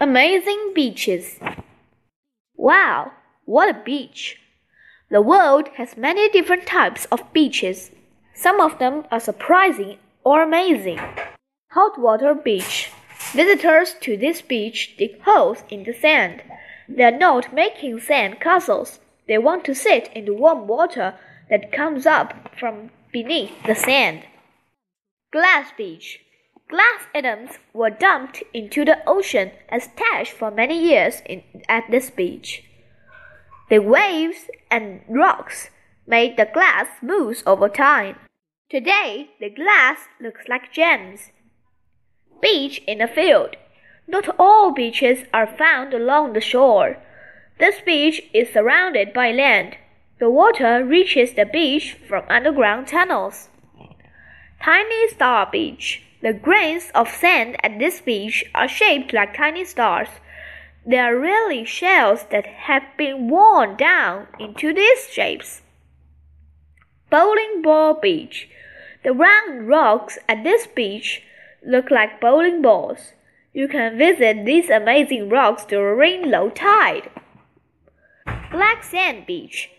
Amazing beaches. Wow, what a beach! The world has many different types of beaches. Some of them are surprising or amazing. Hot water beach. Visitors to this beach dig holes in the sand. They are not making sand castles. They want to sit in the warm water that comes up from beneath the sand. Glass beach. Glass atoms were dumped into the ocean as trash for many years in, at this beach. The waves and rocks made the glass smooth over time. Today, the glass looks like gems. Beach in a field. Not all beaches are found along the shore. This beach is surrounded by land. The water reaches the beach from underground tunnels. Tiny Star Beach. The grains of sand at this beach are shaped like tiny stars. They are really shells that have been worn down into these shapes. Bowling Ball Beach. The round rocks at this beach look like bowling balls. You can visit these amazing rocks during low tide. Black Sand Beach.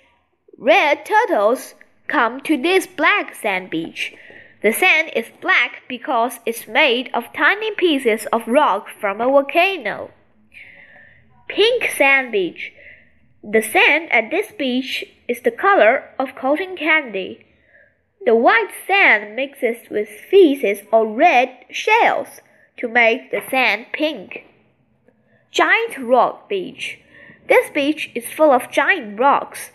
Red turtles come to this black sand beach. The sand is black because it's made of tiny pieces of rock from a volcano. Pink Sand Beach. The sand at this beach is the color of cotton candy. The white sand mixes with pieces or red shells to make the sand pink. Giant Rock Beach. This beach is full of giant rocks.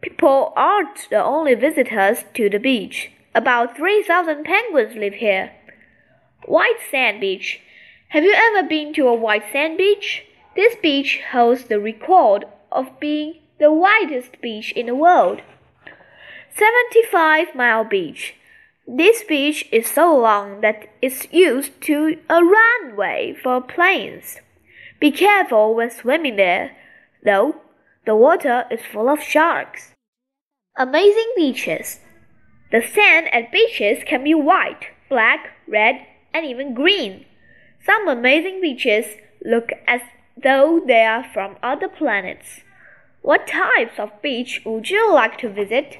People aren't the only visitors to the beach. About 3,000 penguins live here. White Sand Beach. Have you ever been to a white sand beach? This beach holds the record of being the whitest beach in the world. 75 Mile Beach. This beach is so long that it's used to a runway for planes. Be careful when swimming there, though the water is full of sharks. Amazing beaches. The sand at beaches can be white, black, red, and even green. Some amazing beaches look as though they are from other planets. What types of beach would you like to visit?